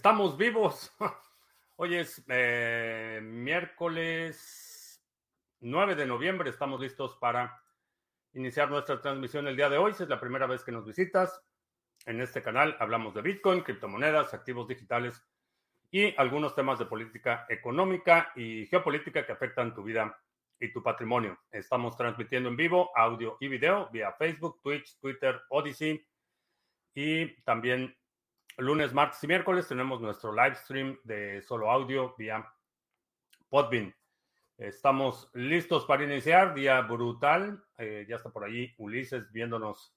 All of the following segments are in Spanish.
Estamos vivos. Hoy es eh, miércoles 9 de noviembre. Estamos listos para iniciar nuestra transmisión el día de hoy. Si es la primera vez que nos visitas, en este canal hablamos de Bitcoin, criptomonedas, activos digitales y algunos temas de política económica y geopolítica que afectan tu vida y tu patrimonio. Estamos transmitiendo en vivo audio y video vía Facebook, Twitch, Twitter, Odyssey y también lunes, martes y miércoles tenemos nuestro live stream de solo audio vía Podbean. Estamos listos para iniciar, día brutal. Eh, ya está por ahí Ulises viéndonos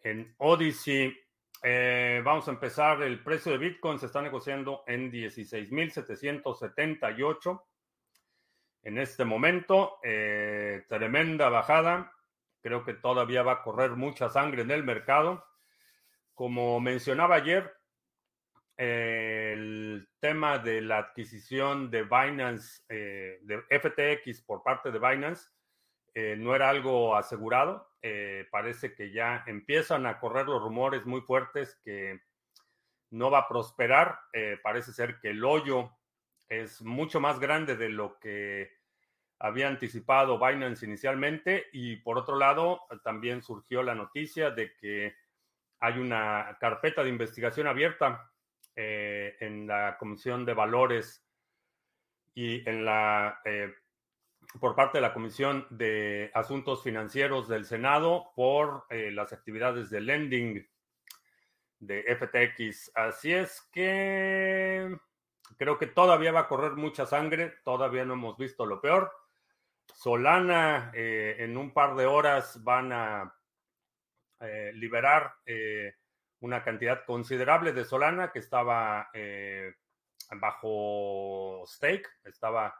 en Odyssey. Eh, vamos a empezar. El precio de Bitcoin se está negociando en 16.778. En este momento, eh, tremenda bajada. Creo que todavía va a correr mucha sangre en el mercado. Como mencionaba ayer, el tema de la adquisición de Binance, eh, de FTX por parte de Binance, eh, no era algo asegurado. Eh, parece que ya empiezan a correr los rumores muy fuertes que no va a prosperar. parece ser que el hoyo es mucho más grande de lo que había anticipado Binance inicialmente. Y por otro lado, también surgió la noticia de que hay una carpeta de investigación abierta eh, en la Comisión de Valores y en la eh, por parte de la Comisión de Asuntos Financieros del Senado por eh, las actividades de lending de FTX. Así es que creo que todavía va a correr mucha sangre, todavía no hemos visto lo peor. Solana en un par de horas van a eh, liberar eh, una cantidad considerable de Solana que estaba eh, bajo stake, estaba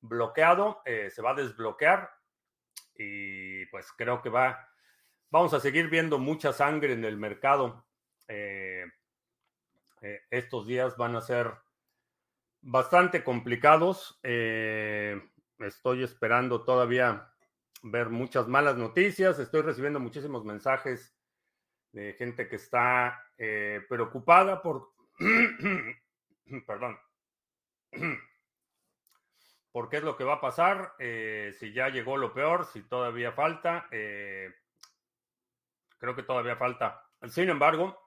bloqueado, se va a desbloquear y pues creo que va, vamos a seguir viendo mucha sangre en el mercado. estos días van a ser bastante complicados. estoy esperando todavía ver muchas malas noticias. Estoy recibiendo muchísimos mensajes de gente que está eh, preocupada por, perdón, por qué es lo que va a pasar, eh, si ya llegó lo peor, si todavía falta. Eh, creo que todavía falta. Sin embargo,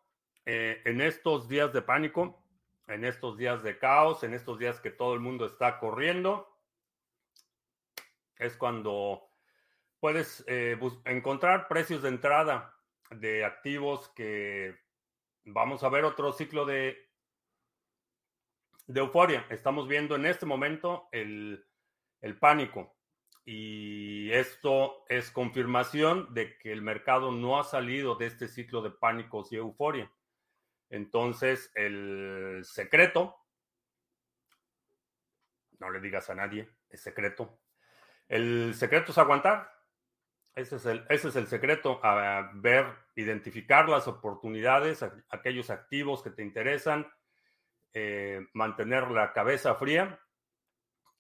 en estos días de pánico, en estos días de caos, en estos días que todo el mundo está corriendo, es cuando puedes eh, encontrar precios de entrada de activos que vamos a ver otro ciclo de, de euforia. Estamos viendo en este momento el, el pánico y esto es confirmación de que el mercado no ha salido de este ciclo de pánicos y euforia. Entonces, el secreto, no le digas a nadie, es secreto. El secreto es aguantar, ese es el, ese es el secreto, a ver, identificar las oportunidades, aquellos activos que te interesan, eh, mantener la cabeza fría.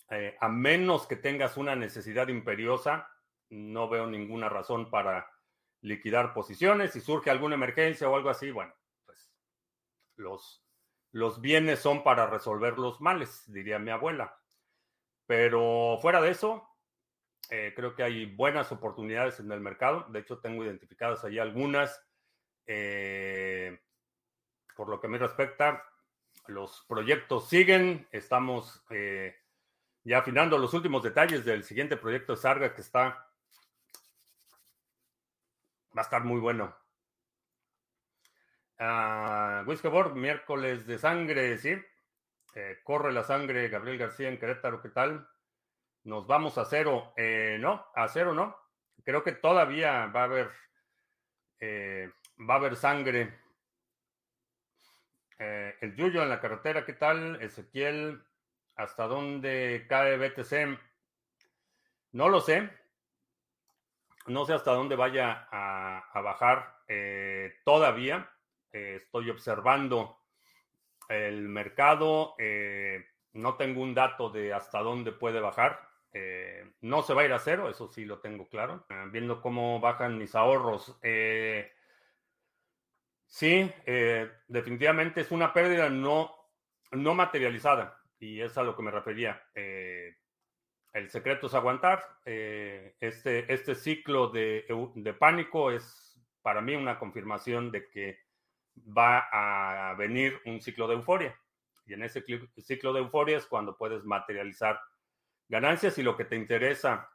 Eh, a menos que tengas una necesidad imperiosa, no veo ninguna razón para liquidar posiciones. Si surge alguna emergencia o algo así, bueno, pues los, los bienes son para resolver los males, diría mi abuela. Pero fuera de eso, eh, creo que hay buenas oportunidades en el mercado. De hecho, tengo identificadas ahí algunas. Eh, por lo que me respecta, los proyectos siguen. Estamos eh, ya afinando los últimos detalles del siguiente proyecto de Sarga que está. Va a estar muy bueno. Uh, miércoles de sangre, ¿sí? corre la sangre, Gabriel García en Querétaro, ¿qué tal? Nos vamos a cero. Eh, no, a cero no. Creo que todavía va a haber, eh, va a haber sangre. Eh, el Yuyo en la carretera, ¿qué tal? Ezequiel, ¿hasta dónde cae BTC? No lo sé. No sé hasta dónde vaya a, a bajar todavía. estoy observando el mercado. no tengo un dato de hasta dónde puede bajar. Eh, no se va a ir a cero, eso sí lo tengo claro. Eh, viendo cómo bajan mis ahorros. Eh, Sí, definitivamente es una pérdida no, no materializada y es a lo que me refería. el secreto es aguantar. este, este ciclo de, de pánico es para mí una confirmación de que va a venir un ciclo de euforia. Y en ese ciclo de euforia es cuando puedes materializar ganancias y lo que te interesa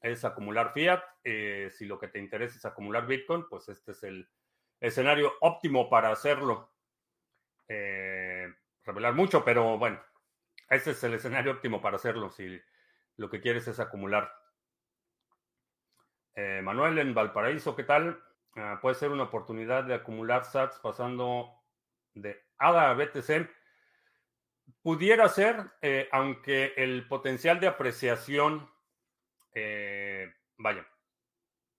es acumular fiat. Eh, si lo que te interesa es acumular Bitcoin, pues este es el escenario óptimo para hacerlo. Eh, revelar mucho, pero bueno, este es el escenario óptimo para hacerlo si lo que quieres es acumular. Eh, Manuel en Valparaíso, ¿qué tal? Ah, puede ser una oportunidad de acumular sats pasando de ADA a BTC. Pudiera ser, eh, aunque el potencial de apreciación, eh, vaya,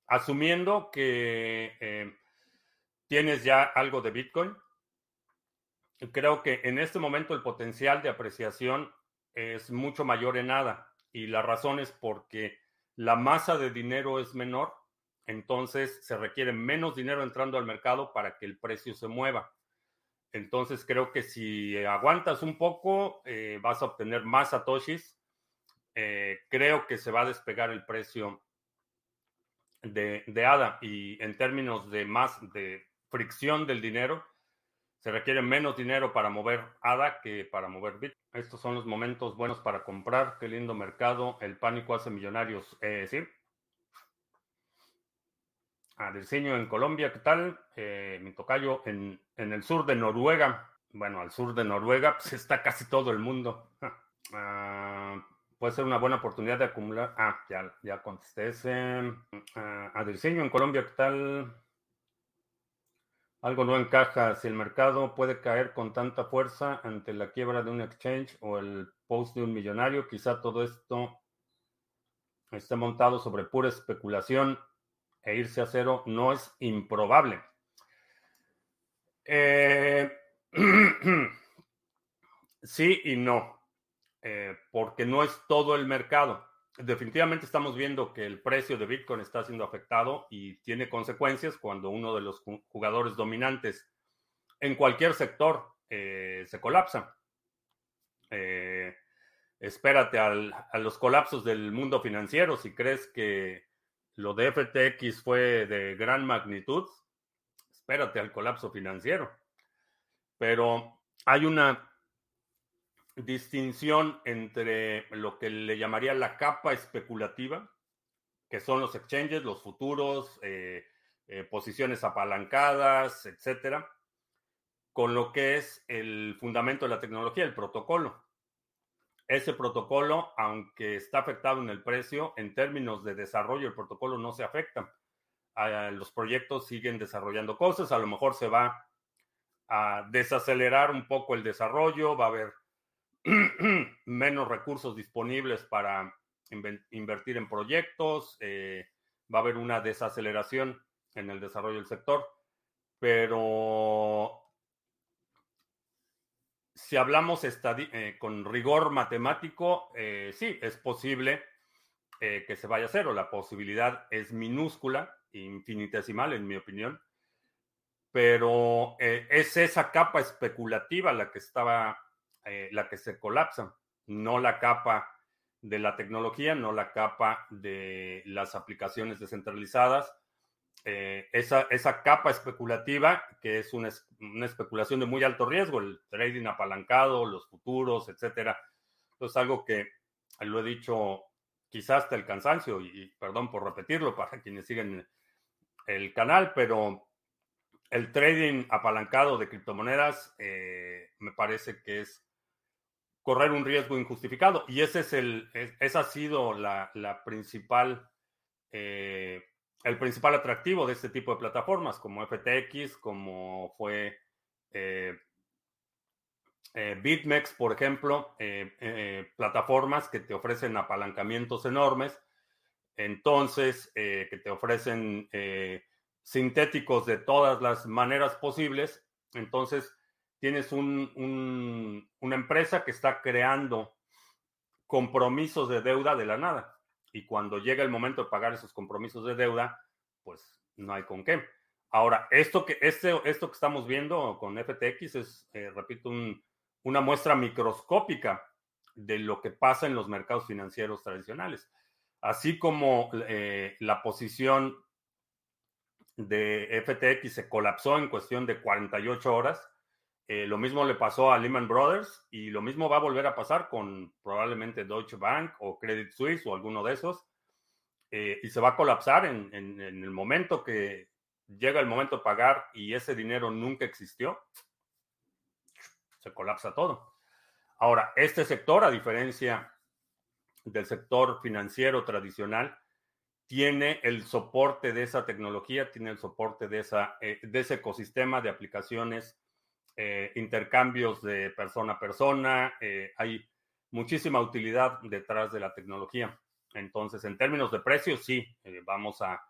asumiendo que eh, tienes ya algo de Bitcoin, creo que en este momento el potencial de apreciación es mucho mayor en ADA. Y la razón es porque la masa de dinero es menor entonces se requiere menos dinero entrando al mercado para que el precio se mueva. Entonces creo que si aguantas un poco, eh, vas a obtener más satoshis. Eh, creo que se va a despegar el precio de, de, ADA y en términos de más de fricción del dinero, se requiere menos dinero para mover ADA que para mover Bit. Estos son los momentos buenos para comprar. Qué lindo mercado. El pánico hace millonarios. Eh, sí, a en Colombia, ¿qué tal? Eh, mi tocayo en, el sur de Noruega. Bueno, al sur de Noruega pues está casi todo el mundo. Ah, puede ser una buena oportunidad de acumular. Ah, ya, ya contesté ese. Ah, en Colombia, ¿qué tal? Algo no encaja. Si el mercado puede caer con tanta fuerza ante la quiebra de un exchange o el post de un millonario, quizá todo esto esté montado sobre pura especulación e irse a cero no es improbable. Eh, sí y no, eh, porque no es todo el mercado. Definitivamente estamos viendo que el precio de Bitcoin está siendo afectado y tiene consecuencias cuando uno de los jugadores dominantes en cualquier sector eh, se colapsa. espérate a los colapsos del mundo financiero si crees que lo de FTX fue de gran magnitud, espérate al colapso financiero. Pero hay una distinción entre lo que le llamaría la capa especulativa, que son los exchanges, los futuros, eh, eh, posiciones apalancadas, etcétera, con lo que es el fundamento de la tecnología, el protocolo ese protocolo, aunque está afectado en el precio, en términos de desarrollo, el protocolo no se afecta. Ah, los proyectos siguen desarrollando cosas, a lo mejor se va a desacelerar un poco el desarrollo, va a haber menos recursos disponibles para invertir en proyectos, eh, va a haber una desaceleración en el desarrollo del sector, pero si hablamos eh, con rigor matemático, eh, sí, es posible eh, que se vaya a cero. La posibilidad es minúscula, infinitesimal, en mi opinión. Pero es esa capa especulativa la que estaba, la que se colapsa, no la capa de la tecnología, no la capa de las aplicaciones descentralizadas eh, esa, esa, capa especulativa, que es una, especulación de muy alto riesgo, el trading apalancado, los futuros, etcétera. es algo que lo he dicho quizás hasta el cansancio, y, perdón por repetirlo para quienes siguen el canal, pero el trading apalancado de criptomonedas eh, me parece que es correr un riesgo injustificado. Y ese es el, esa ha sido la, la principal eh, el principal atractivo de este tipo de plataformas, como FTX, como fue eh, eh, BitMEX, por ejemplo, eh, plataformas que te ofrecen apalancamientos enormes, entonces, que te ofrecen sintéticos de todas las maneras posibles, entonces tienes una empresa que está creando compromisos de deuda de la nada y cuando llega el momento de pagar esos compromisos de deuda, pues no hay con qué. Ahora, esto que, este, esto que estamos viendo con FTX es, eh, repito, una muestra microscópica de lo que pasa en los mercados financieros tradicionales. Así como eh, la posición de FTX se colapsó en cuestión de 48 horas, eh, lo mismo le pasó a Lehman Brothers y lo mismo va a volver a pasar con probablemente Deutsche Bank o Credit Suisse o alguno de esos. y se va a colapsar en, en el momento que llega el momento de pagar y ese dinero nunca existió, se colapsa todo. Ahora, este sector, a diferencia del sector financiero tradicional, tiene el soporte de esa tecnología, tiene el soporte de, esa, eh, de ese ecosistema de aplicaciones, eh, intercambios de persona a persona, eh, hay muchísima utilidad detrás de la tecnología. Entonces, en términos de precios, sí, vamos a,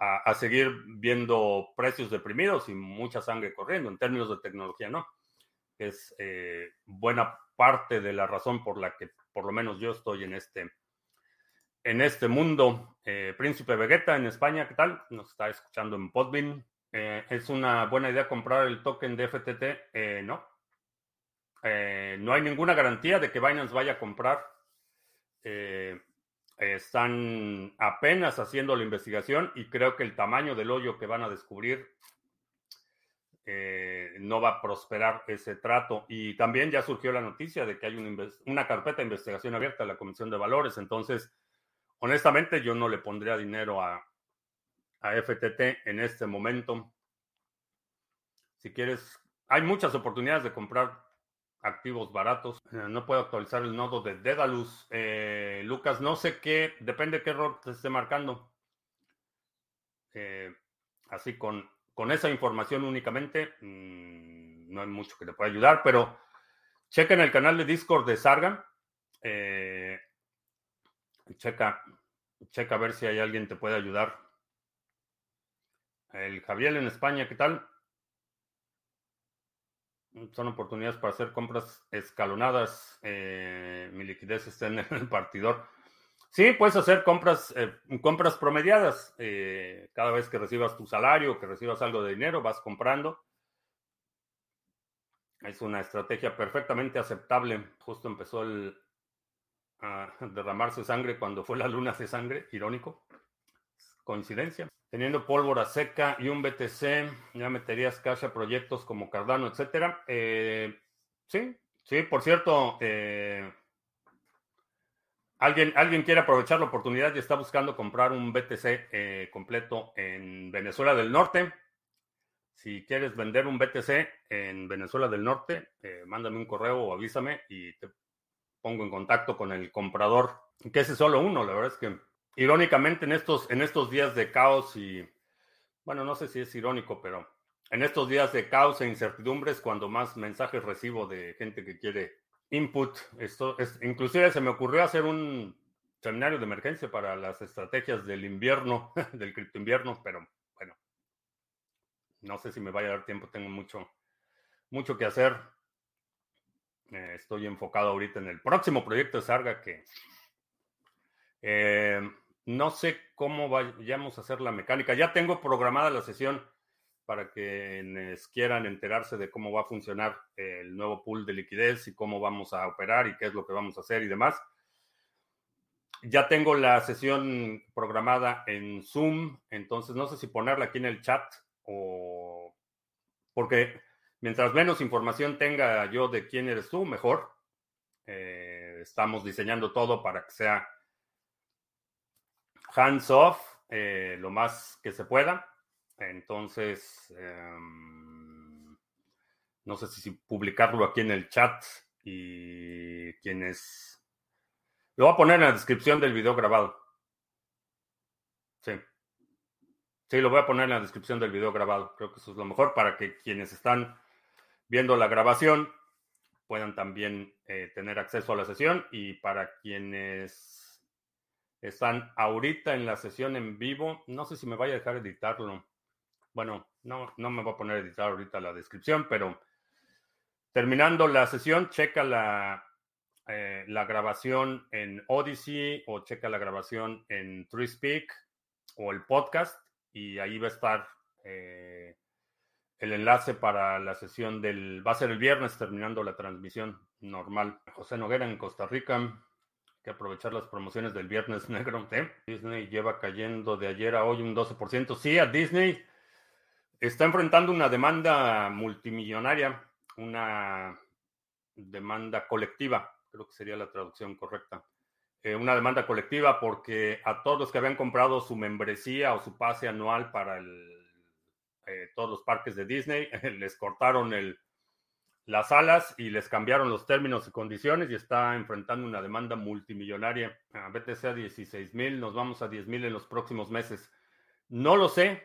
a, seguir viendo precios deprimidos y mucha sangre corriendo. En términos de tecnología, no. Es eh, buena parte de la razón por la que por lo menos yo estoy en este, en este mundo. Eh, Príncipe Vegeta en España, ¿qué tal? Nos está escuchando en Podbean. Eh, ¿Es una buena idea comprar el token de FTT? no. no hay ninguna garantía de que Binance vaya a comprar están apenas haciendo la investigación y creo que el tamaño del hoyo que van a descubrir eh, no va a prosperar ese trato. Y también ya surgió la noticia de que hay una, carpeta de investigación abierta a la Comisión de Valores. Entonces, honestamente, yo no le pondría dinero a, a FTT en este momento. Si quieres, hay muchas oportunidades de comprar activos baratos. Eh, no puedo actualizar el nodo de Dedalus. Eh, Lucas, no sé qué, depende qué error te esté marcando. Eh, así con, con esa información únicamente, mm, no hay mucho que te pueda ayudar, pero chequen el canal de Discord de Sarga. checa, checa a ver si hay alguien que te puede ayudar. El Javier en España, ¿qué tal? son oportunidades para hacer compras escalonadas. Eh, mi liquidez está en el partidor. Sí, puedes hacer compras, eh, compras promediadas. Eh, cada vez que recibas tu salario, que recibas algo de dinero, vas comprando. Es una estrategia perfectamente aceptable. Justo empezó el, a derramarse sangre cuando fue la luna de sangre, irónico. Coincidencia. Teniendo pólvora seca y un BTC, ya meterías cash a proyectos como Cardano, etcétera. Eh, sí, sí, por cierto, eh, alguien, alguien quiere aprovechar la oportunidad y está buscando comprar un BTC eh, completo en Venezuela del Norte. Si quieres vender un BTC en Venezuela del Norte, mándame un correo o avísame y te pongo en contacto con el comprador. Que ese es solo uno, la verdad es que irónicamente en estos, en estos días de caos y, bueno, no sé si es irónico, pero en estos días de caos e incertidumbres, cuando más mensajes recibo de gente que quiere input, esto es, inclusive se me ocurrió hacer un seminario de emergencia para las estrategias del invierno, del cripto invierno, pero bueno, no sé si me vaya a dar tiempo, tengo mucho, mucho que hacer. Eh, estoy enfocado ahorita en el próximo proyecto de Sarga que eh, no sé cómo vayamos a hacer la mecánica. Ya tengo programada la sesión para quienes quieran enterarse de cómo va a funcionar el nuevo pool de liquidez y cómo vamos a operar y qué es lo que vamos a hacer y demás. Ya tengo la sesión programada en Zoom, entonces no sé si ponerla aquí en el chat o porque mientras menos información tenga yo de quién eres tú, mejor. Eh, estamos diseñando todo para que sea hands off eh, lo más que se pueda. Entonces, em, no sé si publicarlo aquí en el chat y quienes... Lo voy a poner en la descripción del video grabado. Sí. Sí, lo voy a poner en la descripción del video grabado. Creo que eso es lo mejor para que quienes están viendo la grabación puedan también eh, tener acceso a la sesión y para quienes están ahorita en la sesión en vivo. No sé si me vaya a dejar editarlo. Bueno, no, no me voy a poner a editar ahorita la descripción, pero terminando la sesión, checa la, eh, la grabación en Odyssey o checa la grabación en TreeSpeak o el podcast y ahí va a estar eh, el enlace para la sesión del... Va a ser el viernes terminando la transmisión normal. José Noguera en Costa Rica. Que aprovechar las promociones del viernes negro. ¿eh? Disney lleva cayendo de ayer a hoy un 12%. Sí, a Disney está enfrentando una demanda multimillonaria, una demanda colectiva, creo que sería la traducción correcta. Eh, una demanda colectiva porque a todos los que habían comprado su membresía o su pase anual para el eh, todos los parques de Disney, les cortaron el, las alas y les cambiaron los términos y condiciones y está enfrentando una demanda multimillonaria. A BTC a 16 mil, nos vamos a 10 mil en los próximos meses. No lo sé,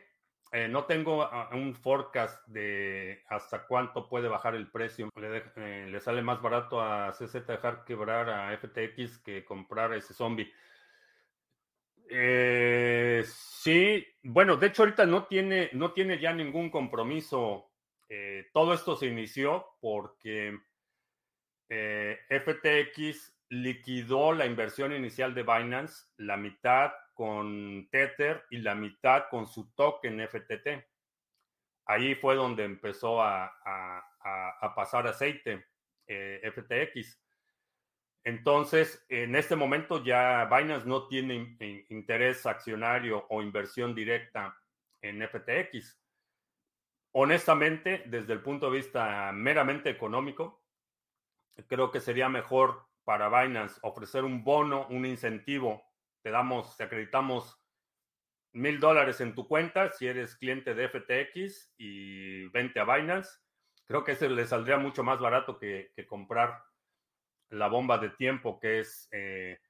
eh, no tengo ah, un forecast de hasta cuánto puede bajar el precio. Le, eh, le, sale más barato a CZ dejar quebrar a FTX que comprar ese zombie. Eh, sí, bueno, de hecho ahorita no tiene, no tiene ya ningún compromiso. Eh, todo esto se inició porque eh, FTX liquidó la inversión inicial de Binance, la mitad con Tether y la mitad con su token FTT. Ahí fue donde empezó a, a pasar aceite FTX. Entonces, en este momento ya Binance no tiene interés accionario o inversión directa en FTX. Honestamente, desde el punto de vista meramente económico, creo que sería mejor para Binance ofrecer un bono, un incentivo. Te damos, te acreditamos mil dólares en tu cuenta si eres cliente de FTX y vente a Binance. Creo que ese le saldría mucho más barato que, comprar la bomba de tiempo que es eh,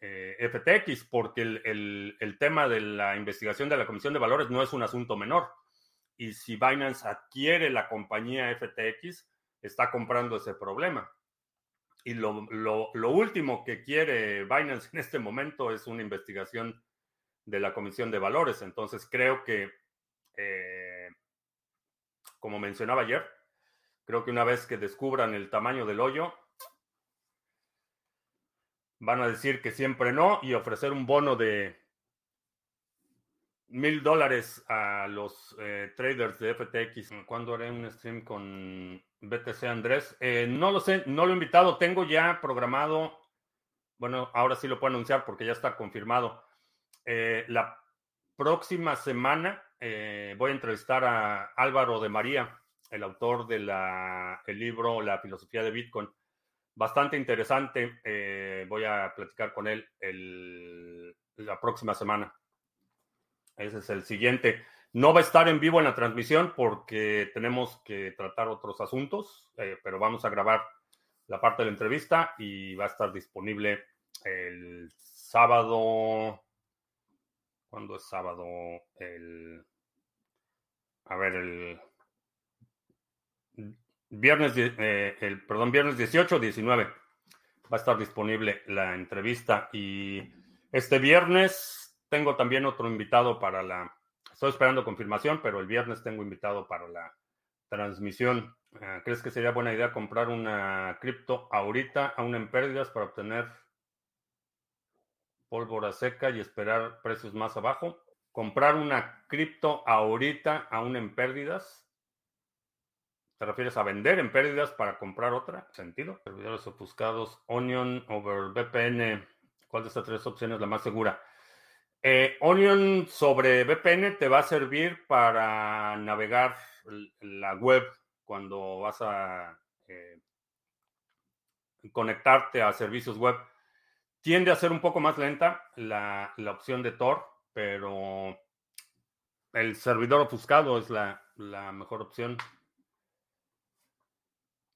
eh, FTX, porque el, tema de la investigación de la Comisión de Valores no es un asunto menor. Y si Binance adquiere la compañía FTX, está comprando ese problema. Y lo, último que quiere Binance en este momento es una investigación de la Comisión de Valores. Entonces creo que, eh, como mencionaba ayer, creo que una vez que descubran el tamaño del hoyo, van a decir que siempre no y ofrecer un bono de mil dólares a los eh, traders de FTX. ¿Cuándo haré un stream con BTC Andrés? Eh, no lo sé, no lo he invitado. Tengo ya programado, bueno, ahora sí lo puedo anunciar porque ya está confirmado. Eh, la próxima semana voy a entrevistar a Álvaro de María, el autor del libro La filosofía de Bitcoin bastante interesante. Voy a platicar con él la próxima semana. Ese es el siguiente. No va a estar en vivo en la transmisión porque tenemos que tratar otros asuntos, eh, pero vamos a grabar la parte de la entrevista y va a estar disponible el sábado. ¿Cuándo es sábado? El. A ver, el viernes, eh, el, perdón, viernes 18 19 va a estar disponible la entrevista y este viernes tengo también otro invitado para la, estoy esperando confirmación, pero el viernes tengo invitado para la transmisión. Ah, ¿Crees que sería buena idea comprar una cripto ahorita, aún en pérdidas, para obtener pólvora seca y esperar precios más abajo? Comprar una cripto ahorita, aún en pérdidas, ¿Te refieres a vender en pérdidas para comprar otra? ¿Sentido? Servidores ofuscados, Onion over VPN. ¿Cuál de estas tres opciones es la más segura? Eh, Onion sobre VPN te va a servir para navegar la web cuando vas a eh, conectarte a servicios web. Tiende a ser un poco más lenta la, opción de Tor, pero el servidor ofuscado es la mejor opción.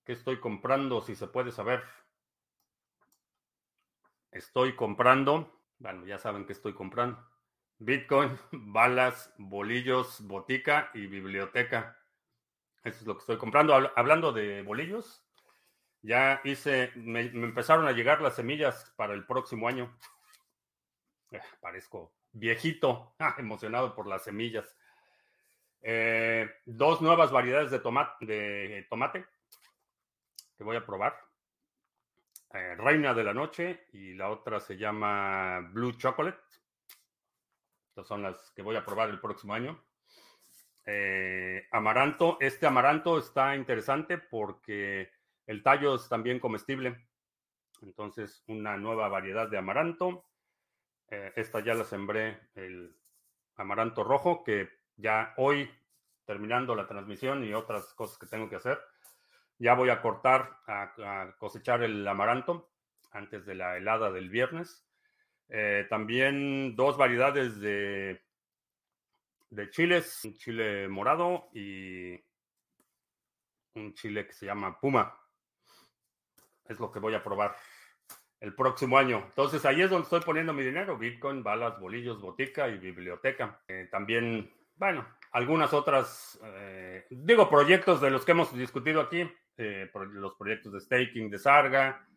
¿Qué estoy comprando? Si se puede saber. Estoy comprando, bueno, ya saben que estoy comprando. Bitcoin, balas, bolillos, botica y biblioteca. Eso es lo que estoy comprando. Hablando de bolillos, ya hice, me, empezaron a llegar las semillas para el próximo año. Eh, parezco viejito, emocionado por las semillas. Eh, dos nuevas variedades de, tomate, de tomate que voy a probar. Eh, Reina de la Noche y la otra se llama Blue Chocolate. Estas son las que voy a probar el próximo año. Eh, amaranto, este amaranto está interesante porque el tallo es también comestible. Entonces, una nueva variedad de amaranto. Eh, esta ya la sembré, el amaranto rojo, que ya hoy, terminando la transmisión y otras cosas que tengo que hacer, ya voy a cortar, a, cosechar el amaranto antes de la helada del viernes. Eh, también dos variedades de, de chiles, un chile morado y un chile que se llama Puma. Es lo que voy a probar el próximo año. Entonces ahí es donde estoy poniendo mi dinero. Bitcoin, balas, bolillos, botica y biblioteca. Eh, también, bueno, algunas otras, eh, digo, proyectos de los que hemos discutido aquí. Eh, los proyectos de staking de Sarga,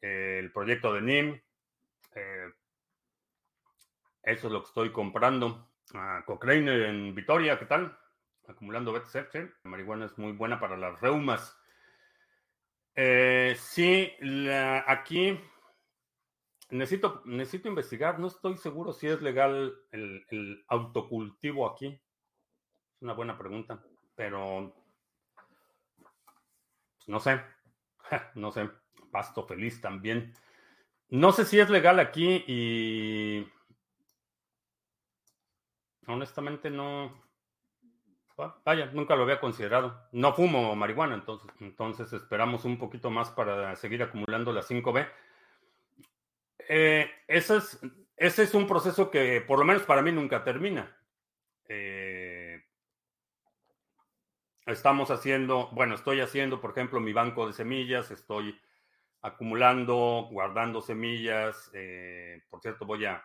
eh, el proyecto de NIM. Eh, eso es lo que estoy comprando. a Cochrane en Vitoria, ¿qué tal? Acumulando BTC. La marihuana es muy buena para las reumas. sí, aquí necesito, necesito investigar. No estoy seguro si es legal el autocultivo aquí. Es una buena pregunta, pero no sé, no sé, pasto feliz también. No sé si es legal aquí y honestamente no. Vaya, nunca lo había considerado. No fumo marihuana, entonces, entonces esperamos un poquito más para seguir acumulando la 5B. Eh, ese, es, ese es un proceso que por lo menos para mí nunca termina. Eh, Estamos haciendo, bueno, estoy haciendo, por ejemplo, mi banco de semillas, estoy acumulando, guardando semillas. Eh, por cierto, voy a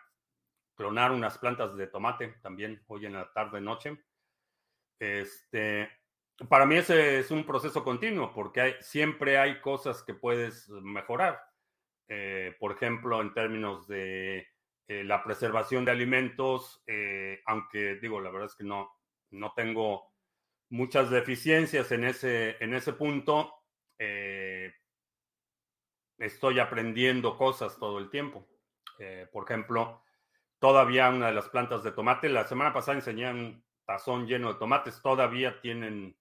clonar unas plantas de tomate también hoy en la tarde noche. Este, para mí ese es un proceso continuo porque siempre hay cosas que puedes mejorar. Eh, por ejemplo, en términos de eh, la preservación de alimentos, aunque digo, la verdad es que no, no tengo muchas deficiencias en ese, en ese punto. Eh, estoy aprendiendo cosas todo el tiempo. Eh, por ejemplo, todavía una de las plantas de tomate, la semana pasada enseñé un tazón lleno de tomates, todavía tienen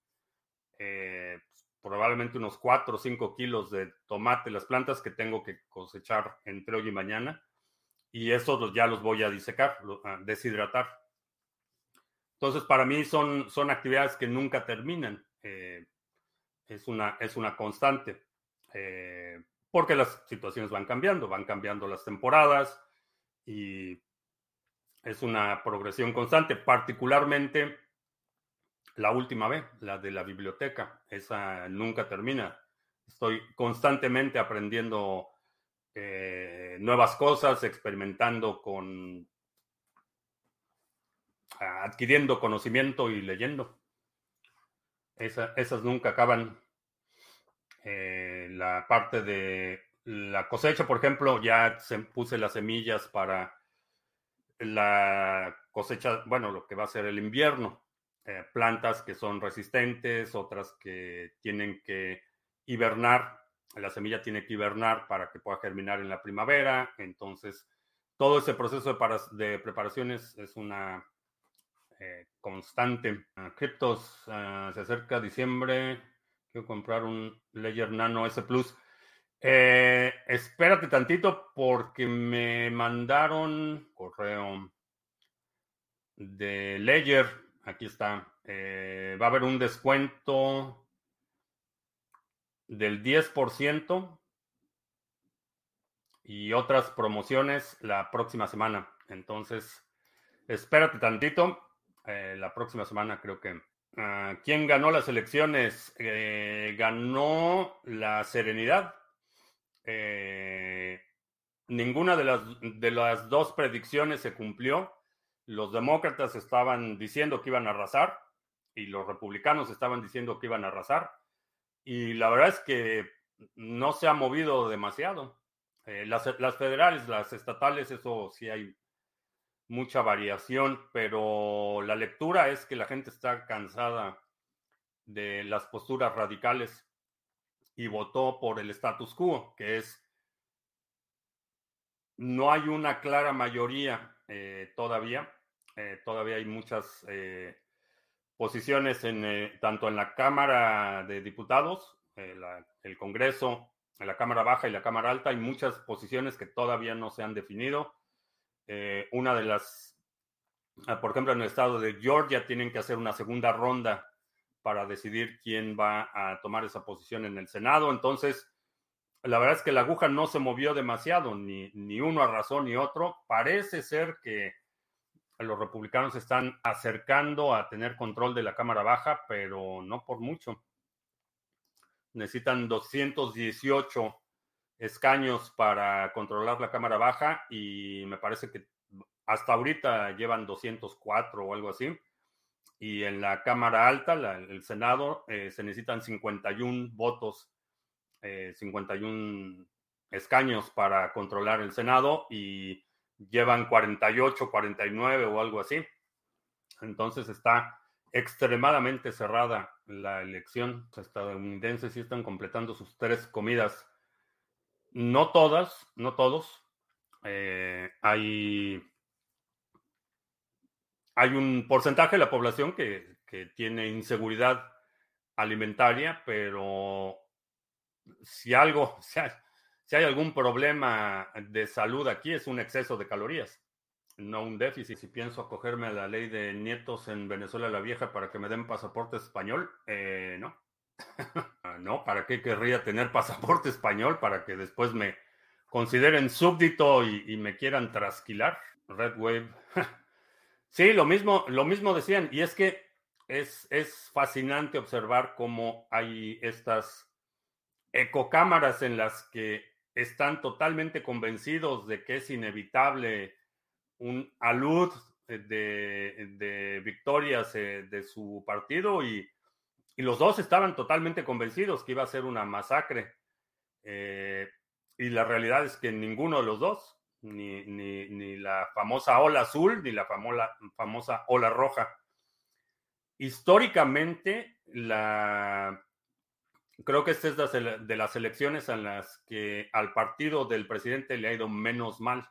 eh, probablemente unos 4 o 5 kilos de tomate las plantas que tengo que cosechar entre hoy y mañana. Y esos ya los voy a disecar, a deshidratar. Entonces, para mí son, son actividades que nunca terminan. Eh, es, una, es una constante. Eh, porque las situaciones van cambiando, van cambiando las temporadas y es una progresión constante, particularmente la última vez, la de la biblioteca. Esa nunca termina. Estoy constantemente aprendiendo eh, nuevas cosas, experimentando con adquiriendo conocimiento y leyendo. esas nunca acaban. Eh, la parte de la cosecha, por ejemplo, ya se puse las semillas para la cosecha, bueno, lo que va a ser el invierno. Eh, plantas que son resistentes, otras que tienen que hibernar. La semilla tiene que hibernar para que pueda germinar en la primavera. Entonces, todo ese proceso de, de preparación es una eh, constante. criptos, ah, se acerca diciembre. Quiero comprar un Ledger Nano S Plus. Eh, espérate tantito porque me mandaron correo de Ledger. Aquí está. Eh, va a haber un descuento del 10% y otras promociones la próxima semana. Entonces, espérate tantito. Eh, la próxima semana creo que. Ah, ¿Quién ganó las elecciones? Eh, ganó la Serenidad. Eh, ninguna de las, de las dos predicciones se cumplió. Los demócratas estaban diciendo que iban a arrasar y los republicanos estaban diciendo que iban a arrasar. Y la verdad es que no se ha movido demasiado. las federales, las estatales, eso sí hay mucha variación, pero la lectura es que la gente está cansada de las posturas radicales y votó por el status quo, que es, no hay una clara mayoría eh, todavía, eh, todavía hay muchas eh, posiciones en, tanto en la Cámara de Diputados, eh, el Congreso, en la Cámara Baja y la Cámara Alta. Hay muchas posiciones que todavía no se han definido. Eh, una de las, ah, por ejemplo, en el estado de Georgia tienen que hacer una segunda ronda para decidir quién va a tomar esa posición en el Senado. Entonces, la verdad es que la aguja no se movió demasiado, ni, ni uno arrasó ni otro. Parece ser que los republicanos están acercando a tener control de la Cámara Baja, pero no por mucho. Necesitan 218 escaños para controlar la Cámara Baja y me parece que hasta ahorita llevan 204 o algo así. Y en la Cámara Alta, el Senado, eh, se necesitan 51 votos, 51 eh, escaños para controlar el Senado y llevan 48, 49 o algo así. Entonces está extremadamente cerrada la elección. Los estadounidenses sí están completando sus tres comidas. No todas, no todos. Eh, hay, hay un porcentaje de la población que, que tiene inseguridad alimentaria, pero si algo, o sea, si hay algún problema de salud aquí, es un exceso de calorías, no un déficit. Si pienso acogerme a la ley de nietos en Venezuela la Vieja para que me den pasaporte español, eh, no. no, ¿para qué querría tener pasaporte español? Para que después me consideren súbdito y, me quieran trasquilar. Red Wave. sí, lo mismo, lo mismo decían. Y es que es, es fascinante observar cómo hay estas ecocámaras en las que están totalmente convencidos de que es inevitable un alud de, victorias eh, de su partido y, los dos estaban totalmente convencidos que iba a ser una masacre. Eh, y la realidad es que ninguno de los dos, ni, ni, la famosa ola azul, ni la famosa, famosa ola roja. Históricamente, la creo que esta es de las elecciones en las que al partido del presidente le ha ido menos mal.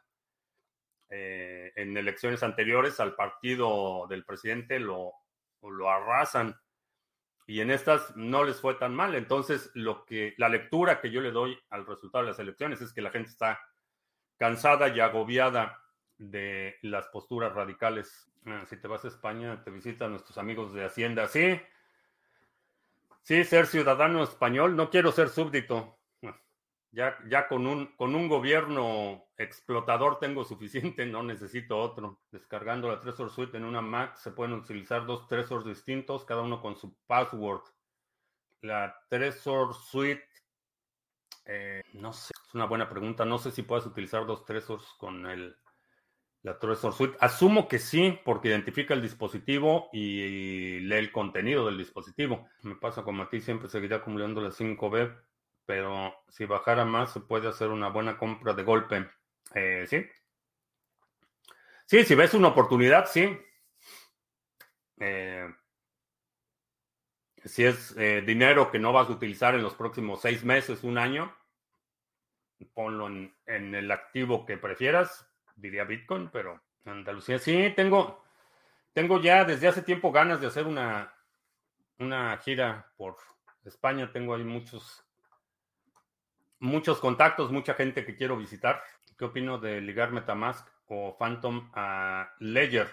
Eh, en elecciones anteriores al partido del presidente lo, lo arrasan y en estas no les fue tan mal. Entonces, lo que la lectura que yo le doy al resultado de las elecciones es que la gente está cansada y agobiada de las posturas radicales. Ah, si te vas a España, te visitan nuestros amigos de Hacienda. Sí, Sí, ser ciudadano español, no quiero ser súbdito. Ya, ya con, un, con un gobierno explotador tengo suficiente, no necesito otro. Descargando la Trezor Suite en una Mac se pueden utilizar dos Trezors distintos, cada uno con su password. La Trezor Suite, eh, no sé, es una buena pregunta. No sé si puedes utilizar dos Trezors con el, la Trezor Suite. Asumo que sí, porque identifica el dispositivo y lee el contenido del dispositivo. Me pasa como a ti, siempre seguiré acumulando la 5B, pero si bajara más se puede hacer una buena compra de golpe. Eh, sí. Sí, si ves una oportunidad, sí. Eh, si es eh, dinero que no vas a utilizar en los próximos seis meses, un año, ponlo en el activo que prefieras diría Bitcoin, pero Andalucía sí, tengo, tengo ya desde hace tiempo ganas de hacer una, una gira por España. Tengo ahí muchos, muchos contactos, mucha gente que quiero visitar. ¿Qué opino de ligar Metamask o Phantom a Ledger?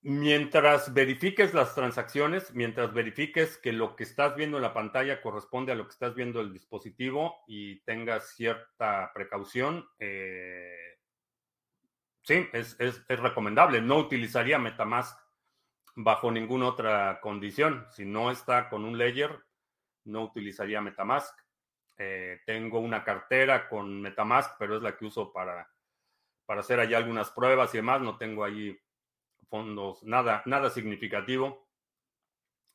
Mientras verifiques las transacciones, mientras verifiques que lo que estás viendo en la pantalla corresponde a lo que estás viendo en el dispositivo y tengas cierta precaución, eh, Sí, es, recomendable. No utilizaría Metamask bajo ninguna otra condición. Si no está con un ledger, no utilizaría Metamask. Eh, tengo una cartera con Metamask, pero es la que uso para, para hacer allí algunas pruebas y demás. No tengo allí fondos, nada, nada significativo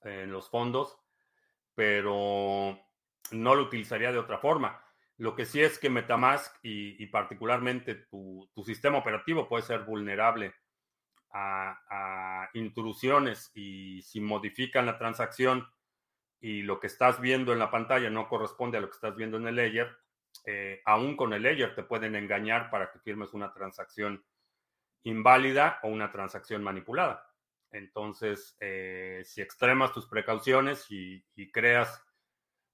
en los fondos, pero no lo utilizaría de otra forma. Lo que sí es que Metamask y, particularmente tu, sistema operativo puede ser vulnerable a, intrusiones y si modifican la transacción y lo que estás viendo en la pantalla no corresponde a lo que estás viendo en el layer, eh, aún con el layer te pueden engañar para que firmes una transacción inválida o una transacción manipulada. Entonces, eh, si extremas tus precauciones y, creas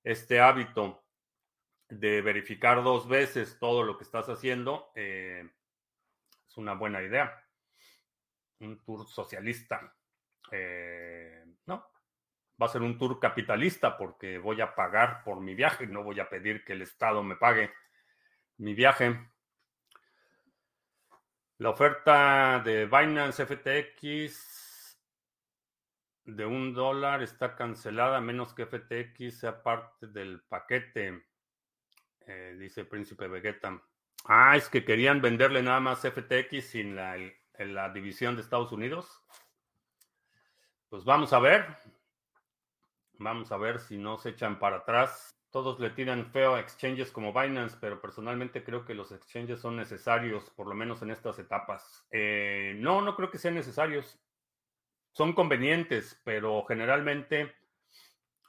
este hábito de verificar dos veces todo lo que estás haciendo, eh, es una buena idea. Un tour socialista. Eh, no, va a ser un tour capitalista porque voy a pagar por mi viaje, no voy a pedir que el Estado me pague mi viaje. La oferta de Binance FTX de un dólar está cancelada a menos que FTX sea parte del paquete, eh, dice Príncipe Vegeta. Ah, es que querían venderle nada más FTX sin la, división de Estados Unidos. Pues vamos a ver. Vamos a ver si no se echan para atrás. Todos le tiran feo a exchanges como Binance, pero personalmente creo que los exchanges son necesarios, por lo menos en estas etapas. Eh, no, no creo que sean necesarios. Son convenientes, pero generalmente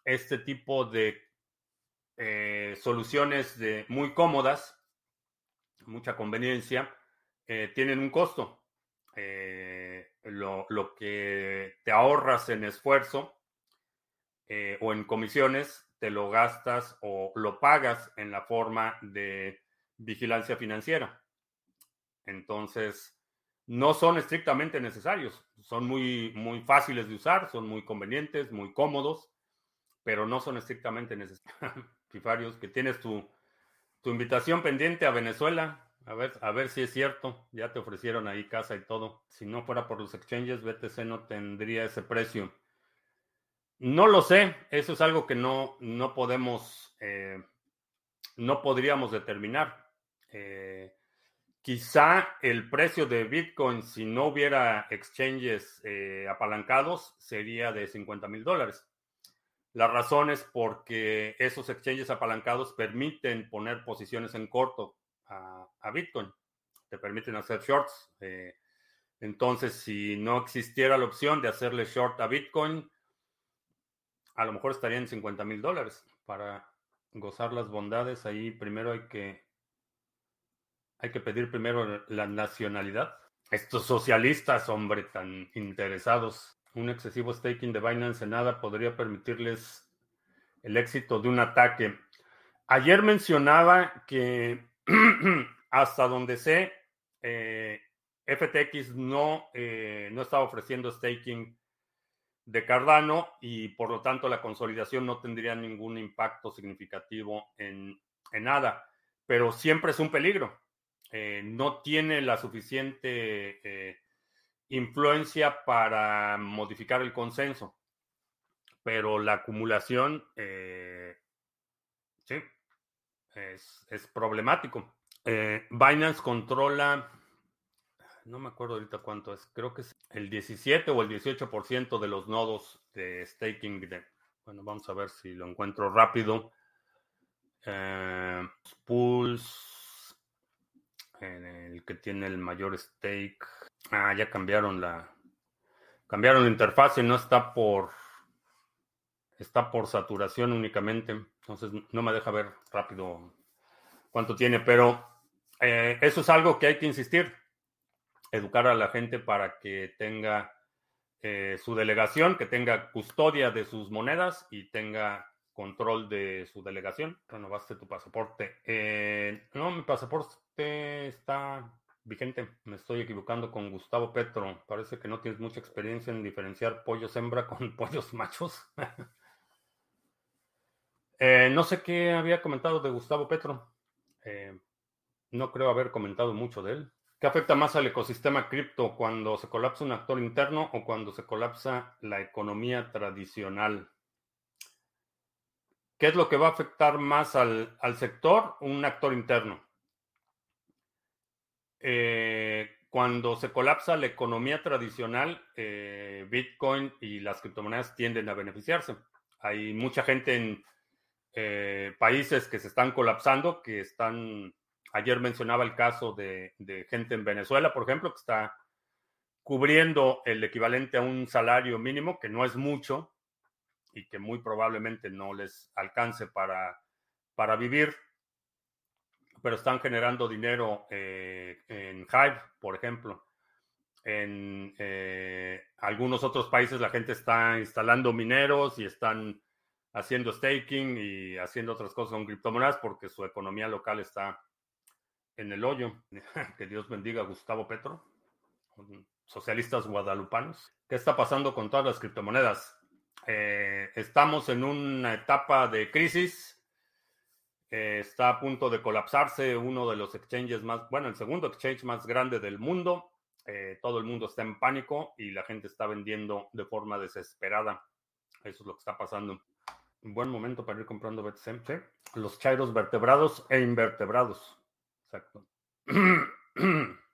este tipo de eh, soluciones de, muy cómodas, mucha conveniencia, eh, tienen un costo. Lo, lo, que te ahorras en esfuerzo o en comisiones te lo gastas o lo pagas en la forma de vigilancia financiera. Entonces, no son estrictamente necesarios, son muy, muy fáciles de usar, son muy convenientes, muy cómodos, pero no son estrictamente necesarios. Fifarios, que tienes tu, tu invitación pendiente a Venezuela, a ver, a ver si es cierto. Ya te ofrecieron ahí casa y todo. Si no fuera por los exchanges, BTC no tendría ese precio. No lo sé, eso es algo que no, no podemos, eh, no podríamos determinar. Eh, quizá el precio de Bitcoin, si no hubiera exchanges eh, apalancados, sería de 50 mil dólares. La razón es porque esos exchanges apalancados permiten poner posiciones en corto a, a Bitcoin, te permiten hacer shorts. entonces, si no existiera la opción de hacerle short a Bitcoin, a lo mejor estarían en 50 mil dólares. Para gozar las bondades, ahí primero hay que, hay que pedir primero la nacionalidad. Estos socialistas, hombre, tan interesados. Un excesivo staking de Binance en nada podría permitirles el éxito de un ataque. Ayer mencionaba que hasta donde sé, eh, FTX no, eh, no estaba ofreciendo staking de Cardano y por lo tanto la consolidación no tendría ningún impacto significativo en, nada, pero siempre es un peligro. Eh, no tiene la suficiente eh, influencia para modificar el consenso, pero la acumulación, eh, sí, es, es problemático. Binance controla no me acuerdo ahorita cuánto es, creo que es el 17 o el 18% de los nodos de staking. De, bueno, vamos a ver si lo encuentro rápido. Eh, pools, el que tiene el mayor stake. Ah, ya cambiaron la, cambiaron la interfaz y no está por, está por saturación únicamente. Entonces no me deja ver rápido cuánto tiene, pero eh, eso es algo que hay que insistir educar a la gente para que tenga eh, su delegación, que tenga custodia de sus monedas y tenga control de su delegación. Renovaste tu pasaporte. Eh, no, mi pasaporte está vigente. Me estoy equivocando con Gustavo Petro. Parece que no tienes mucha experiencia en diferenciar pollos hembra con pollos machos. Eh, no sé qué había comentado de Gustavo Petro. no creo haber comentado mucho de él. ¿Qué afecta más al ecosistema cripto cuando se colapsa un actor interno o cuando se colapsa la economía tradicional? ¿Qué es lo que va a afectar más al, sector? Un actor interno. Eh, cuando se colapsa la economía tradicional, eh, Bitcoin y las criptomonedas tienden a beneficiarse. Hay mucha gente en eh, países que se están colapsando, que están Ayer mencionaba el caso de, gente en Venezuela, por ejemplo, que está cubriendo el equivalente a un salario mínimo, que no es mucho y que muy probablemente no les alcance para, para vivir, pero están generando dinero eh, en Hive, por ejemplo. En eh, algunos otros países la gente está instalando mineros y están haciendo staking y haciendo otras cosas con criptomonedas porque su economía local está en el hoyo. que Dios bendiga a Gustavo Petro, socialistas guadalupanos. ¿Qué está pasando con todas las criptomonedas? Eh, estamos en una etapa de crisis. Eh, está a punto de colapsarse uno de los exchanges más, bueno, el segundo exchange más grande del mundo. Eh, todo el mundo está en pánico y la gente está vendiendo de forma desesperada. Eso es lo que está pasando. Un buen momento para ir comprando BTC. Los chairos vertebrados e invertebrados.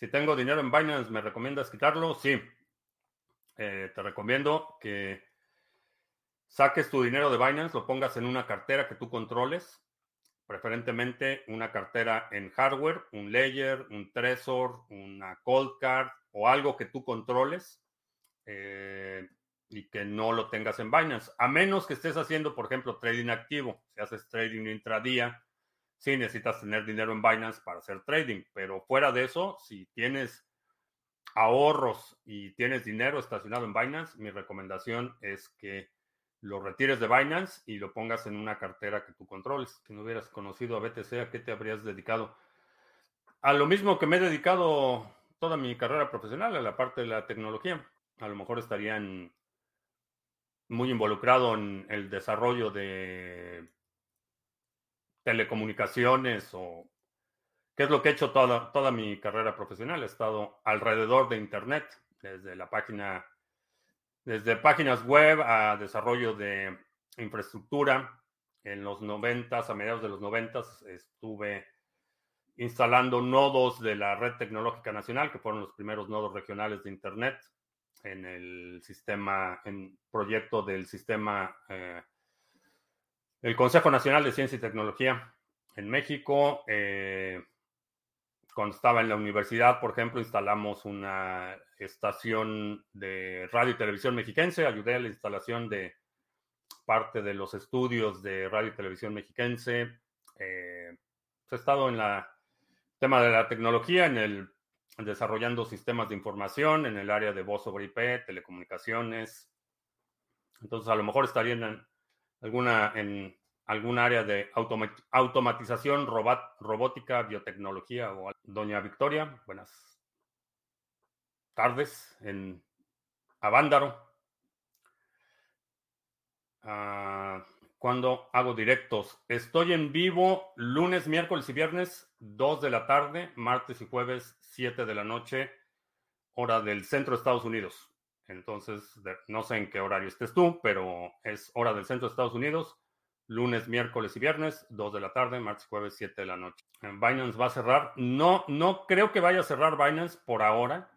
Si tengo dinero en Binance, ¿me recomiendas quitarlo? Sí. Eh, te recomiendo que saques tu dinero de Binance, lo pongas en una cartera que tú controles, preferentemente una cartera en hardware, un Ledger, un Trezor, una Cold Card o algo que tú controles eh, y que no lo tengas en Binance, a menos que estés haciendo, por ejemplo, trading activo. Si haces trading intradía, sí necesitas tener dinero en Binance para hacer trading, pero fuera de eso, si tienes ahorros y tienes dinero estacionado en Binance, mi recomendación es que lo retires de Binance y lo pongas en una cartera que tú controles. Si no hubieras conocido a BTC, ¿a qué te habrías dedicado? A lo mismo que me he dedicado toda mi carrera profesional, a la parte de la tecnología. A lo mejor estaría muy involucrado en el desarrollo de telecomunicaciones o ¿Qué es lo que he hecho toda, toda mi carrera profesional? He estado alrededor de Internet, desde la página, desde páginas web a desarrollo de infraestructura. En los 90, a mediados de los 90, estuve instalando nodos de la Red Tecnológica Nacional, que fueron los primeros nodos regionales de Internet en el sistema, en proyecto del sistema, eh, el Consejo Nacional de Ciencia y Tecnología en México. Eh, cuando estaba en la universidad, por ejemplo, instalamos una estación de radio y televisión mexiquense, ayudé a la instalación de parte de los estudios de radio y televisión mexiquense. Eh, he estado en el tema de la tecnología, en el desarrollando sistemas de información, en el área de voz sobre IP, telecomunicaciones. Entonces, a lo mejor estaría en alguna en algún área de automatización, robótica, biotecnología o doña Victoria, buenas tardes en Avándaro. Ah, cuando hago directos, estoy en vivo lunes, miércoles y viernes, 2 de la tarde, martes y jueves, 7 de la noche, hora del centro de Estados Unidos. Entonces, no sé en qué horario estés tú, pero es hora del centro de Estados Unidos lunes, miércoles y viernes, 2 de la tarde, martes, jueves, 7 de la noche. Binance va a cerrar. No, no creo que vaya a cerrar Binance por ahora,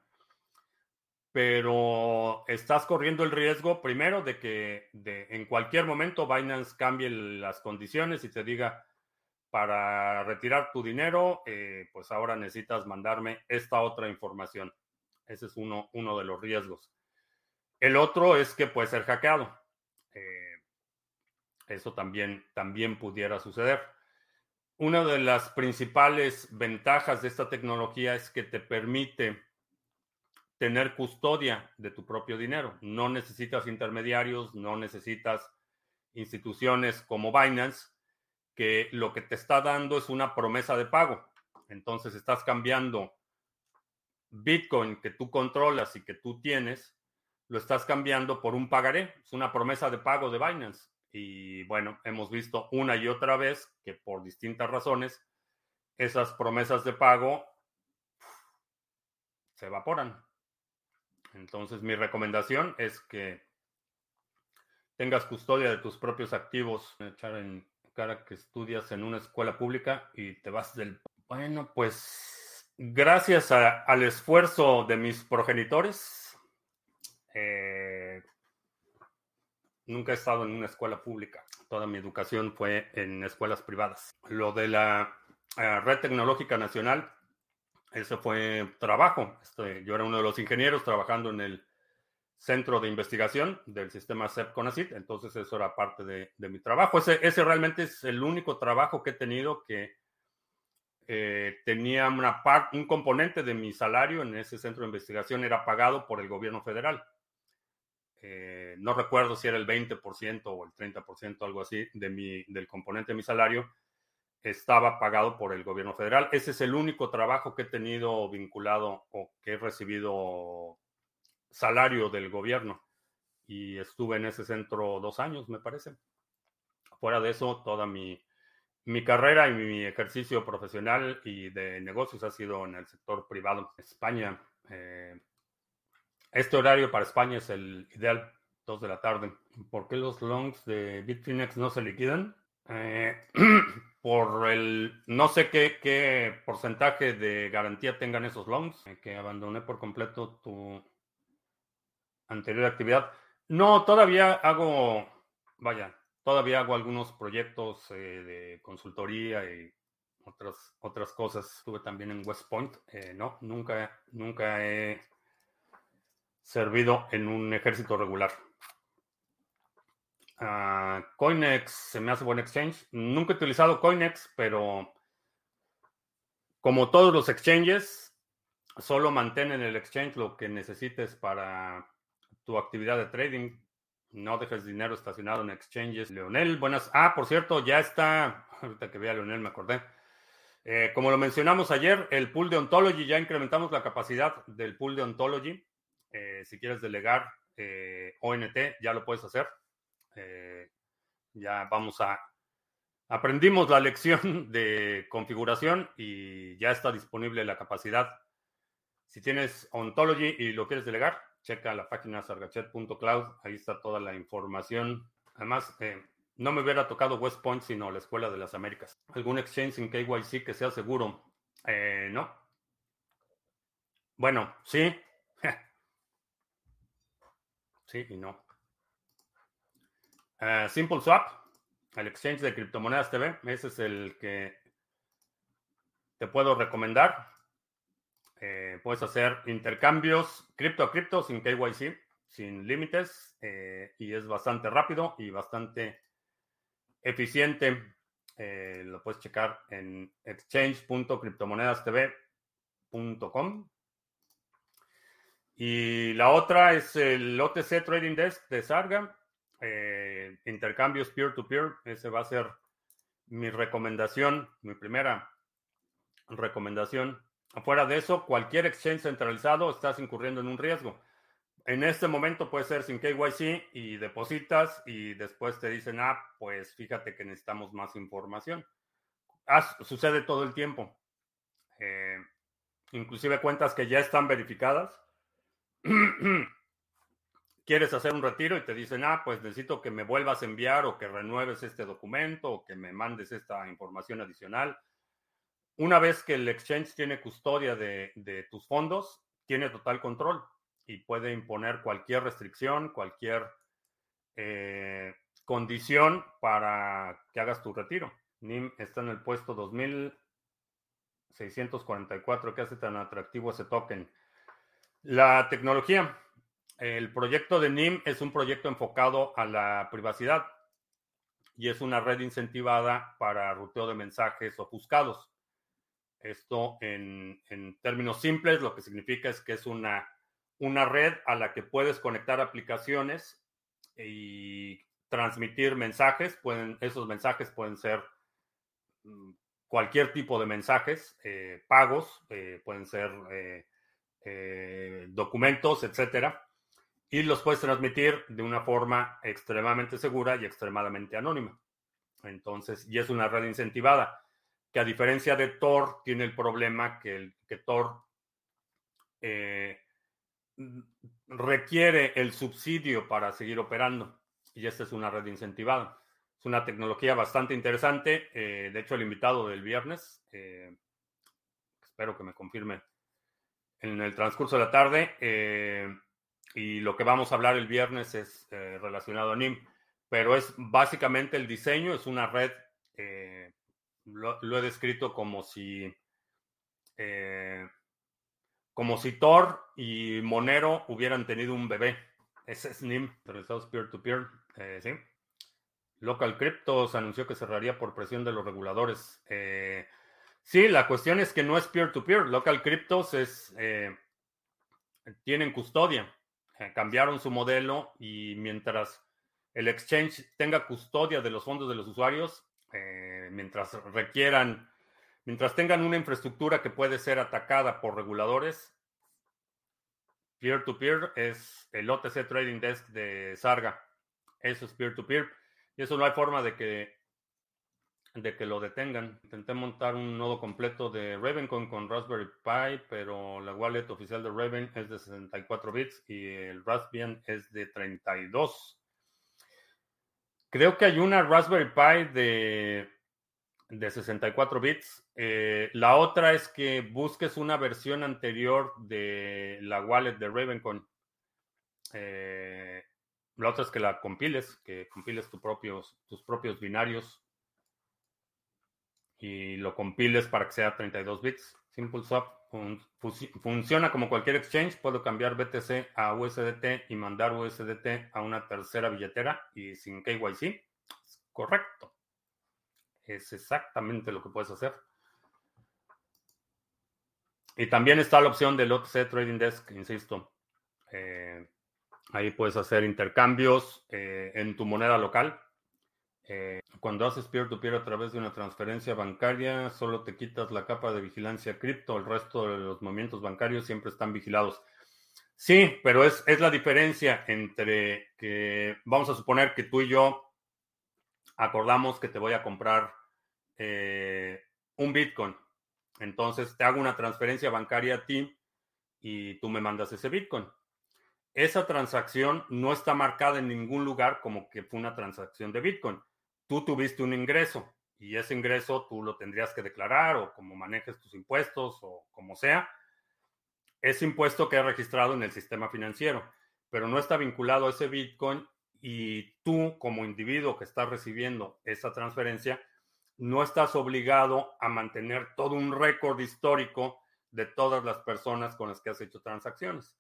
pero estás corriendo el riesgo primero de que de, en cualquier momento Binance cambie las condiciones y te diga, para retirar tu dinero, eh, pues ahora necesitas mandarme esta otra información. Ese es uno, uno de los riesgos. El otro es que puede ser hackeado. Eh, eso también, también pudiera suceder. Una de las principales ventajas de esta tecnología es que te permite tener custodia de tu propio dinero. No necesitas intermediarios, no necesitas instituciones como Binance, que lo que te está dando es una promesa de pago. Entonces estás cambiando Bitcoin que tú controlas y que tú tienes, lo estás cambiando por un pagaré. Es una promesa de pago de Binance. Y bueno, hemos visto una y otra vez que por distintas razones esas promesas de pago se evaporan. Entonces mi recomendación es que tengas custodia de tus propios activos, echar en cara que estudias en una escuela pública y te vas del... Bueno, pues gracias al esfuerzo de mis progenitores, eh, Nunca he estado en una escuela pública. Toda mi educación fue en escuelas privadas. Lo de la eh, Red Tecnológica Nacional, ese fue trabajo. Este, yo era uno de los ingenieros trabajando en el centro de investigación del sistema CEP CONACIT, entonces eso era parte de, mi trabajo. Ese, realmente es el único trabajo que he tenido que eh, tenía un componente de mi salario en ese centro de investigación era pagado por el gobierno federal. Eh, no recuerdo si era el 20% o el 30%, algo así, de mi, del componente de mi salario, estaba pagado por el gobierno federal. Ese es el único trabajo que he tenido vinculado o que he recibido salario del gobierno. Y estuve en ese centro dos años, me parece. Fuera de eso, toda mi, mi carrera y mi ejercicio profesional y de negocios ha sido en el sector privado. España, eh, este horario para España es el ideal, 2 de la tarde. ¿Por qué los longs de Bitfinex no se liquidan? Eh, por el, no sé qué, qué, porcentaje de garantía tengan esos longs, eh, que abandoné por completo tu anterior actividad. No, todavía hago, vaya, todavía hago algunos proyectos eh, de consultoría y otras, otras cosas. Estuve también en West Point. no, nunca, nunca he servido en un ejército regular. Uh, Coinex se me hace buen exchange. Nunca he utilizado Coinex, pero como todos los exchanges, solo mantén en el exchange lo que necesites para tu actividad de trading. No dejes dinero estacionado en exchanges. Leonel, buenas. Ah, por cierto, ya está. Ahorita que vea a Leonel me acordé. Eh, como lo mencionamos ayer, el pool de Ontology, ya incrementamos la capacidad del pool de Ontology. Eh, si quieres delegar eh, ONT, ya lo puedes hacer. Eh, ya vamos a... Aprendimos la lección de configuración y ya está disponible la capacidad. Si tienes Ontology y lo quieres delegar, checa la página sargachet.cloud. Ahí está toda la información. Además, no me hubiera tocado West Point, sino la Escuela de las Américas. ¿Algún exchange en KYC que sea seguro? no. Bueno, sí, Sí y no. Uh, Simple Swap, el exchange de criptomonedas TV, ese es el que te puedo recomendar. Eh, puedes hacer intercambios cripto a cripto sin KYC, sin límites, eh, y es bastante rápido y bastante eficiente. Eh, lo puedes checar en exchange.criptomonedastv.com. Y la otra es el OTC Trading Desk de Sarga, eh, intercambios peer-to-peer. Ese va a ser mi recomendación, mi primera recomendación. Afuera de eso, cualquier exchange centralizado estás incurriendo en un riesgo. En este momento puede ser sin KYC y depositas y después te dicen, ah, pues fíjate que necesitamos más información. sucede todo el tiempo. Eh, inclusive cuentas que ya están verificadas quieres hacer un retiro y te dicen, ah, pues necesito que me vuelvas a enviar o que renueves este documento o que me mandes esta información adicional. Una vez que el exchange tiene custodia de, tus fondos, tiene total control y puede imponer cualquier restricción, cualquier eh, condición para que hagas tu retiro. NIM está en el puesto 2644, que hace tan atractivo ese token. La tecnología. El proyecto de NIM es un proyecto enfocado a la privacidad y es una red incentivada para ruteo de mensajes ofuscados. Esto en, términos simples lo que significa es que es una, una red a la que puedes conectar aplicaciones y transmitir mensajes. Pueden, esos mensajes pueden ser mm, cualquier tipo de mensajes, eh, pagos, eh, pueden ser eh, eh, documentos, etcétera, y los puedes transmitir de una forma extremadamente segura y extremadamente anónima. Entonces, y es una red incentivada, que a diferencia de Tor, tiene el problema que, el, que Tor eh, requiere el subsidio para seguir operando, y esta es una red incentivada. Es una tecnología bastante interesante. Eh, de hecho, el invitado del viernes, espero que me confirme en el transcurso de la tarde. Eh, y lo que vamos a hablar el viernes es eh, relacionado a NIM, pero es básicamente el diseño, es una red, eh, lo, he descrito como si, como si Tor y Monero hubieran tenido un bebé. Ese es NIM, realizados peer-to-peer, ¿sí? Local Cryptos anunció que cerraría por presión de los reguladores. Sí, la cuestión es que no es peer-to-peer. Local Cryptos es, eh, tienen custodia. Eh, cambiaron su modelo y mientras el exchange tenga custodia de los fondos de los usuarios, eh, mientras requieran, mientras tengan una infraestructura que puede ser atacada por reguladores, peer-to-peer es el OTC Trading Desk de Sarga. Eso es peer-to-peer. Y eso no hay forma de que de que lo detengan. Intenté montar un nodo completo de Ravencoin con Raspberry Pi, pero la wallet oficial de Raven es de 64 bits y el Raspbian es de 32. Creo que hay una Raspberry Pi de, de 64 bits. Eh, la otra es que busques una versión anterior de la wallet de Ravencoin. Eh, la otra es que la compiles, que compiles propios, tus propios binarios y lo compiles para que sea 32 bits. SimpleSwap funciona como cualquier exchange. Puedo cambiar BTC a USDT y mandar USDT a una tercera billetera y sin KYC. correcto. Es exactamente lo que puedes hacer. Y también está la opción del OTC Trading Desk, insisto. Eh, ahí puedes hacer intercambios eh, en tu moneda local. Eh, cuando haces peer-to-peer a través de una transferencia bancaria, solo te quitas la capa de vigilancia cripto, el resto de los movimientos bancarios siempre están vigilados. Sí, pero es, es la diferencia entre que, vamos a suponer que tú y yo acordamos que te voy a comprar eh, un Bitcoin. Entonces te hago una transferencia bancaria a ti y tú me mandas ese Bitcoin. Esa transacción no está marcada en ningún lugar como que fue una transacción de Bitcoin tú tuviste un ingreso y ese ingreso tú lo tendrías que declarar o como manejes tus impuestos o como sea. Es impuesto que ha registrado en el sistema financiero, pero no está vinculado a ese Bitcoin y tú como individuo que estás recibiendo esa transferencia, no estás obligado a mantener todo un récord histórico de todas las personas con las que has hecho transacciones.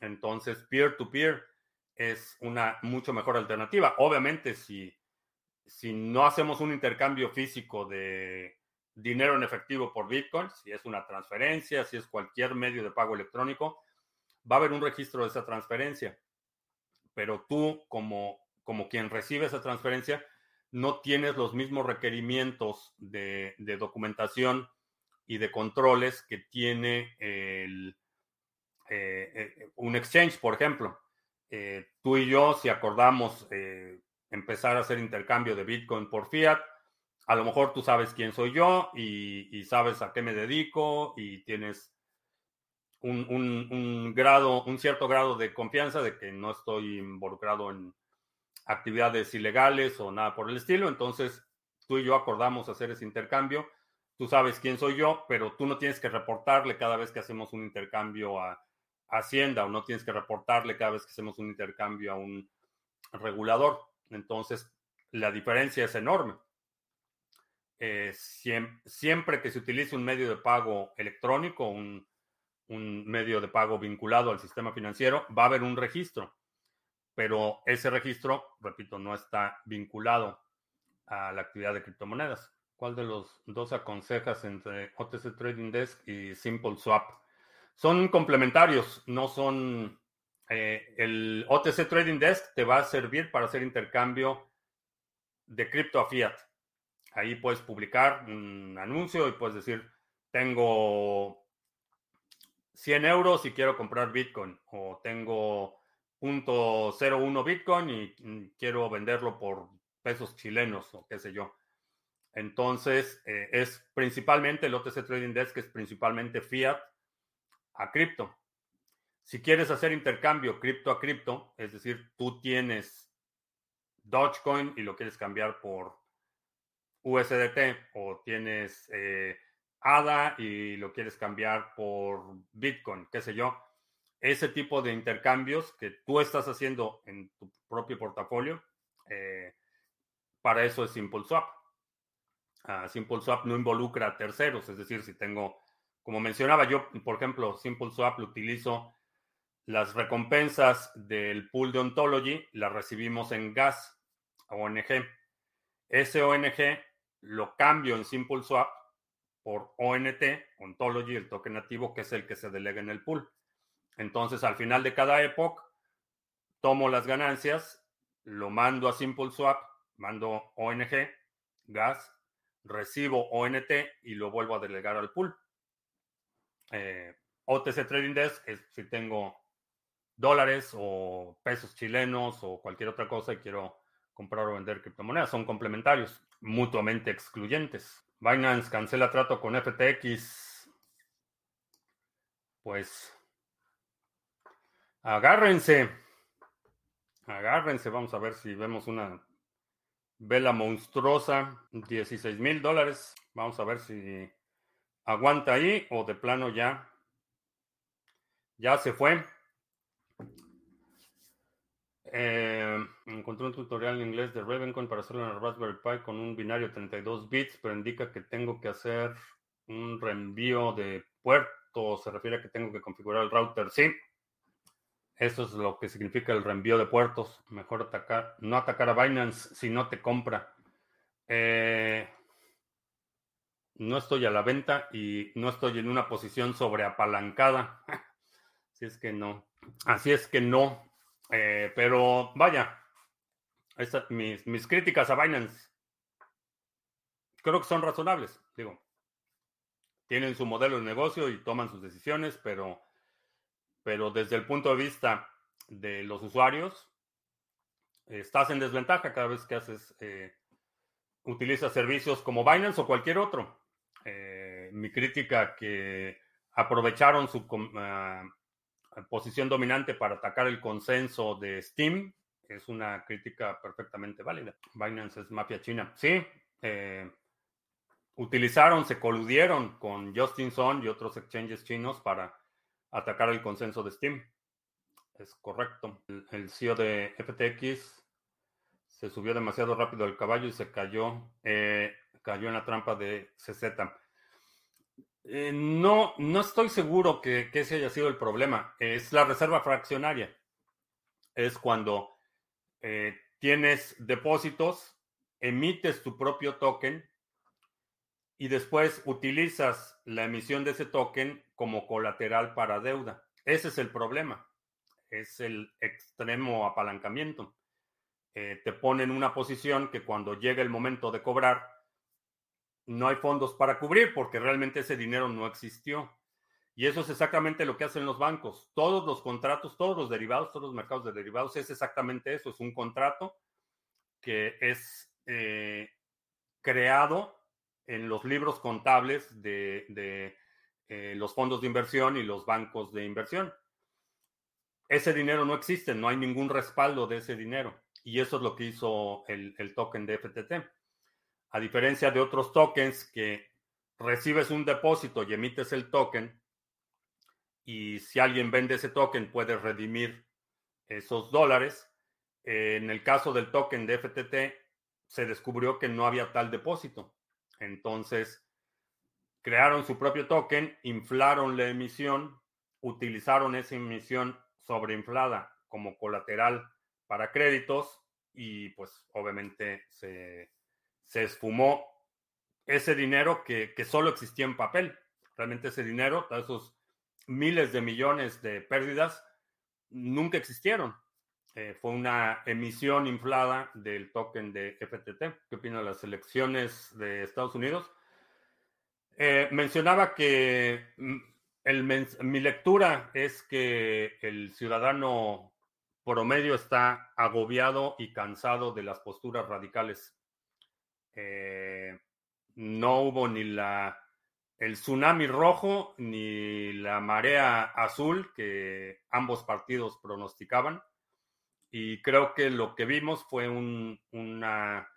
Entonces, peer-to-peer -peer es una mucho mejor alternativa. Obviamente, si si no hacemos un intercambio físico de dinero en efectivo por Bitcoin, si es una transferencia, si es cualquier medio de pago electrónico, va a haber un registro de esa transferencia. Pero tú, como, como quien recibe esa transferencia, no tienes los mismos requerimientos de, documentación y de controles que tiene el, eh, eh, un exchange, por ejemplo. Eh, tú y yo, si acordamos empezar a hacer intercambio de Bitcoin por fiat. A lo mejor tú sabes quién soy yo y, sabes a qué me dedico y tienes un, grado, un cierto grado de confianza de que no estoy involucrado en actividades ilegales o nada por el estilo. Entonces, tú y yo acordamos hacer ese intercambio. Tú sabes quién soy yo, pero tú no tienes que reportarle cada vez que hacemos un intercambio a Hacienda o no tienes que reportarle cada vez que hacemos un intercambio a un regulador. Entonces, la diferencia es enorme. Eh, siempre, que se utilice un medio de pago electrónico, un, medio de pago vinculado al sistema financiero, va a haber un registro. Pero ese registro, repito, no está vinculado a la actividad de criptomonedas. ¿Cuál de los dos aconsejas entre OTC Trading Desk y Simple Swap? Son complementarios, no son eh, el OTC Trading Desk te va a servir para hacer intercambio de cripto a fiat. Ahí puedes publicar un anuncio y puedes decir, tengo 100 euros y quiero comprar Bitcoin o tengo .01 Bitcoin y quiero venderlo por pesos chilenos o qué sé yo. Entonces, eh, es principalmente el OTC Trading Desk, es principalmente fiat a cripto. Si quieres hacer intercambio cripto a cripto, es decir, tú tienes Dogecoin y lo quieres cambiar por USDT o tienes eh, ADA y lo quieres cambiar por Bitcoin, qué sé yo. Ese tipo de intercambios que tú estás haciendo en tu propio portafolio, eh, para eso es SimpleSwap. Uh, SimpleSwap no involucra a terceros, es decir, si tengo, como mencionaba yo, por ejemplo, SimpleSwap lo utilizo las recompensas del pool de Ontology las recibimos en gas, ONG. Ese ONG lo cambio en SimpleSwap por ONT, Ontology, el token nativo, que es el que se delega en el pool. Entonces, al final de cada epoch, tomo las ganancias, lo mando a SimpleSwap, mando ONG, gas, recibo ONT y lo vuelvo a delegar al pool. Eh, OTC Trading Desk es si tengo dólares o pesos chilenos o cualquier otra cosa y quiero comprar o vender criptomonedas. Son complementarios, mutuamente excluyentes. Binance cancela trato con FTX. Pues agárrense. Agárrense. Vamos a ver si vemos una vela monstruosa. 16 mil dólares. Vamos a ver si aguanta ahí o de plano ya. Ya se fue. Eh, encontré un tutorial en inglés de Ravencoin para hacerlo en el Raspberry Pi con un binario 32 bits, pero indica que tengo que hacer un reenvío de puerto. Se refiere a que tengo que configurar el router. Sí, eso es lo que significa el reenvío de puertos. Mejor atacar, no atacar a Binance si no te compra. Eh, no estoy a la venta y no estoy en una posición sobreapalancada. Así es que no. Así es que no. Eh, pero vaya, mis, mis críticas a Binance creo que son razonables. Digo, tienen su modelo de negocio y toman sus decisiones, pero, pero desde el punto de vista de los usuarios, estás en desventaja cada vez que haces, eh, utilizas servicios como Binance o cualquier otro. Eh, mi crítica que aprovecharon su, uh, posición dominante para atacar el consenso de Steam es una crítica perfectamente válida. Binance es mafia china. Sí, eh, utilizaron, se coludieron con Justin Sun y otros exchanges chinos para atacar el consenso de Steam. Es correcto. El, CEO de FTX se subió demasiado rápido al caballo y se cayó, eh, cayó en la trampa de CZ. Eh, no, no estoy seguro que, ese haya sido el problema. Es la reserva fraccionaria. Es cuando eh, tienes depósitos, emites tu propio token y después utilizas la emisión de ese token como colateral para deuda. Ese es el problema. Es el extremo apalancamiento. Eh, te pone en una posición que cuando llega el momento de cobrar, no hay fondos para cubrir porque realmente ese dinero no existió. Y eso es exactamente lo que hacen los bancos. Todos los contratos, todos los derivados, todos los mercados de derivados es exactamente eso. Es un contrato que es eh, creado en los libros contables de, eh, los fondos de inversión y los bancos de inversión. Ese dinero no existe, no hay ningún respaldo de ese dinero. Y eso es lo que hizo el, el token de FTT. A diferencia de otros tokens que recibes un depósito y emites el token, y si alguien vende ese token puede redimir esos dólares. En el caso del token de FTT, se descubrió que no había tal depósito. Entonces, crearon su propio token, inflaron la emisión, utilizaron esa emisión sobreinflada como colateral para créditos y pues obviamente se, se esfumó ese dinero que, solo existía en papel. Realmente ese dinero, esos miles de millones de pérdidas, nunca existieron. Eh, fue una emisión inflada del token de FTT. ¿Qué opina de las elecciones de Estados Unidos? Eh, mencionaba que mm, mi lectura es que el ciudadano promedio está agobiado y cansado de las posturas radicales eh, no hubo ni la el tsunami rojo ni la marea azul que ambos partidos pronosticaban. Y creo que lo que vimos fue una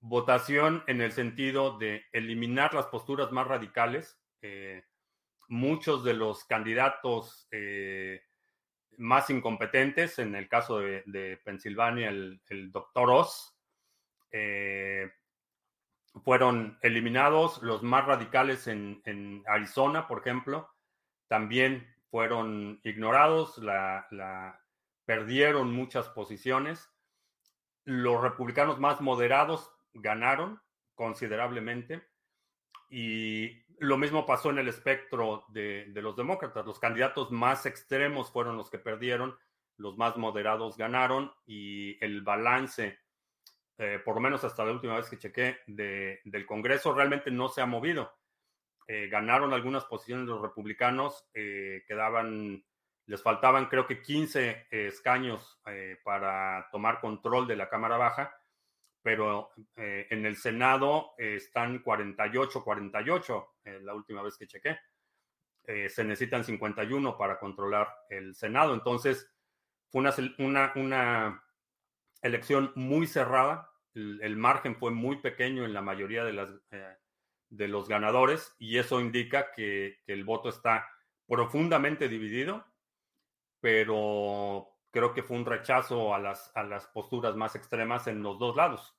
votación en el sentido de eliminar las posturas más radicales. Eh, muchos de los candidatos eh, más incompetentes, en el caso de, Pensilvania, el, doctor Oz, fueron eliminados los más radicales en, Arizona, por ejemplo, también fueron ignorados, la, perdieron muchas posiciones. Los republicanos más moderados ganaron considerablemente y lo mismo pasó en el espectro de, los demócratas. Los candidatos más extremos fueron los que perdieron, los más moderados ganaron y el balance, eh, por lo menos hasta la última vez que chequé, del Congreso realmente no se ha movido. Eh, ganaron algunas posiciones los republicanos, eh, quedaban, les faltaban creo que 15 escaños para tomar control de la Cámara Baja pero en el Senado están 48, 48, eh, la última vez que chequé. Se necesitan 51 para controlar el Senado. Entonces, fue una, una, elección muy cerrada. El, margen fue muy pequeño en la mayoría de, de los ganadores y eso indica que, el voto está profundamente dividido, pero creo que fue un rechazo a las, a las posturas más extremas en los dos lados.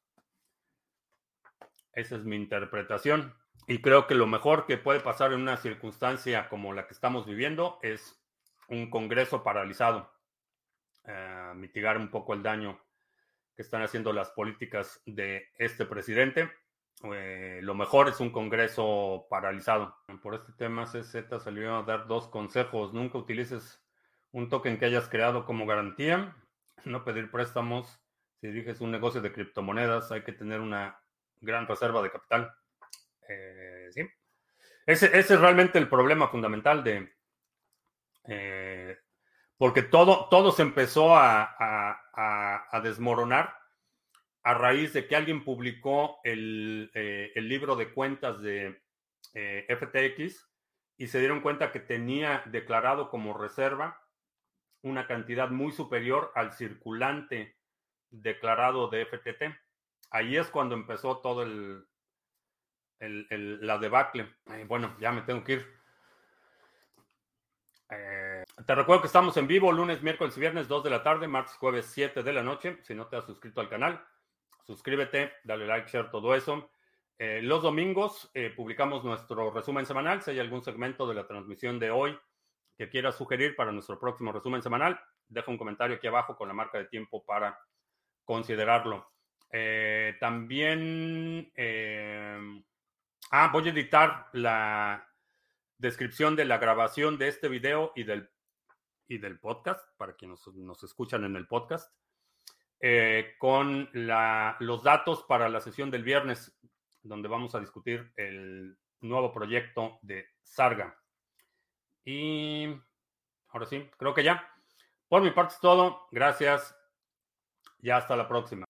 Esa es mi interpretación. Y creo que lo mejor que puede pasar en una circunstancia como la que estamos viviendo es un Congreso paralizado, eh, mitigar un poco el daño que están haciendo las políticas de este presidente. Eh, lo mejor es un Congreso paralizado. Por este tema, CZ salió a dar dos consejos. Nunca utilices un token que hayas creado como garantía, no pedir préstamos. Si diriges un negocio de criptomonedas, hay que tener una gran reserva de capital. Eh. Ese, es realmente el problema fundamental de... Eh, porque todo, todo se empezó a, desmoronar a raíz de que alguien publicó el, eh, el libro de cuentas de FTX y se dieron cuenta que tenía declarado como reserva una cantidad muy superior al circulante declarado de FTT. Ahí es cuando empezó todo el, la debacle. bueno, ya me tengo que ir. Eh, te recuerdo que estamos en vivo lunes, miércoles y viernes, 2 de la tarde, martes, jueves, 7 de la noche. Si no te has suscrito al canal, suscríbete, dale like, share, todo eso. Eh, los domingos eh, publicamos nuestro resumen semanal. Si hay algún segmento de la transmisión de hoy que quieras sugerir para nuestro próximo resumen semanal, deja un comentario aquí abajo con la marca de tiempo para considerarlo. También, ah, voy a editar la descripción de la grabación de este video y del, y del podcast, para quienes nos, escuchan en el podcast, eh, con los datos para la sesión del viernes, donde vamos a discutir el nuevo proyecto de Sarga. Y ahora sí, creo que ya. Por mi parte es todo. Gracias. Y hasta la próxima.